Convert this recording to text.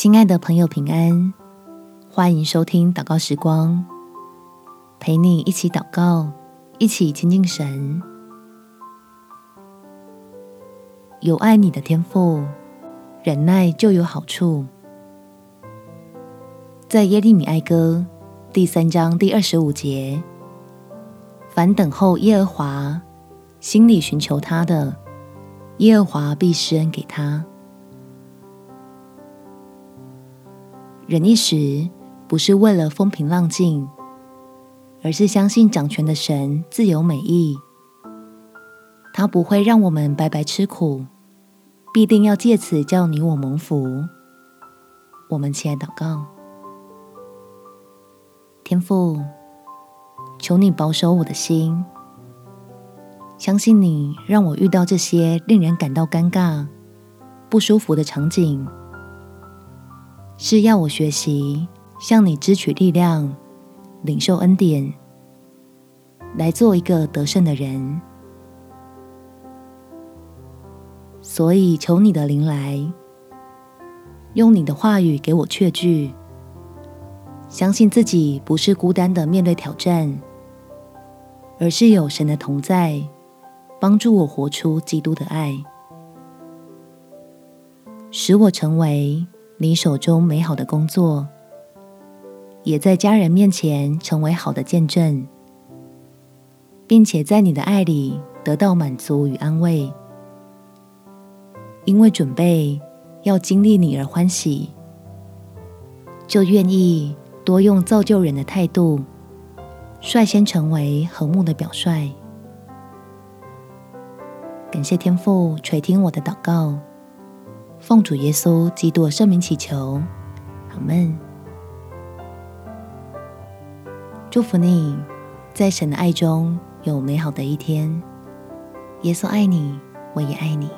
亲爱的朋友，平安！欢迎收听祷告时光，陪你一起祷告，一起亲近神。有爱你的天赋，忍耐就有好处。在耶利米哀歌第三章第二十五节，凡等候耶和华，心里寻求他的，耶和华必施恩给他。忍一时，不是为了风平浪静，而是相信掌权的神自有美意。他不会让我们白白吃苦，必定要借此叫你我蒙福。我们起来祷告，天父，求你保守我的心，相信你让我遇到这些令人感到尴尬、不舒服的场景。是要我学习向你支取力量，领受恩典，来做一个得胜的人。所以求你的灵来，用你的话语给我确据，相信自己不是孤单的面对挑战，而是有神的同在，帮助我活出基督的爱，使我成为。你手中美好的工作，也在家人面前成为好的见证，并且在你的爱里得到满足与安慰，因为准备要经历你而欢喜，就愿意多用造就人的态度，率先成为和睦的表率。感谢天父垂听我的祷告。奉主耶稣基督圣名祈求，阿门。祝福你，在神的爱中有美好的一天。耶稣爱你，我也爱你。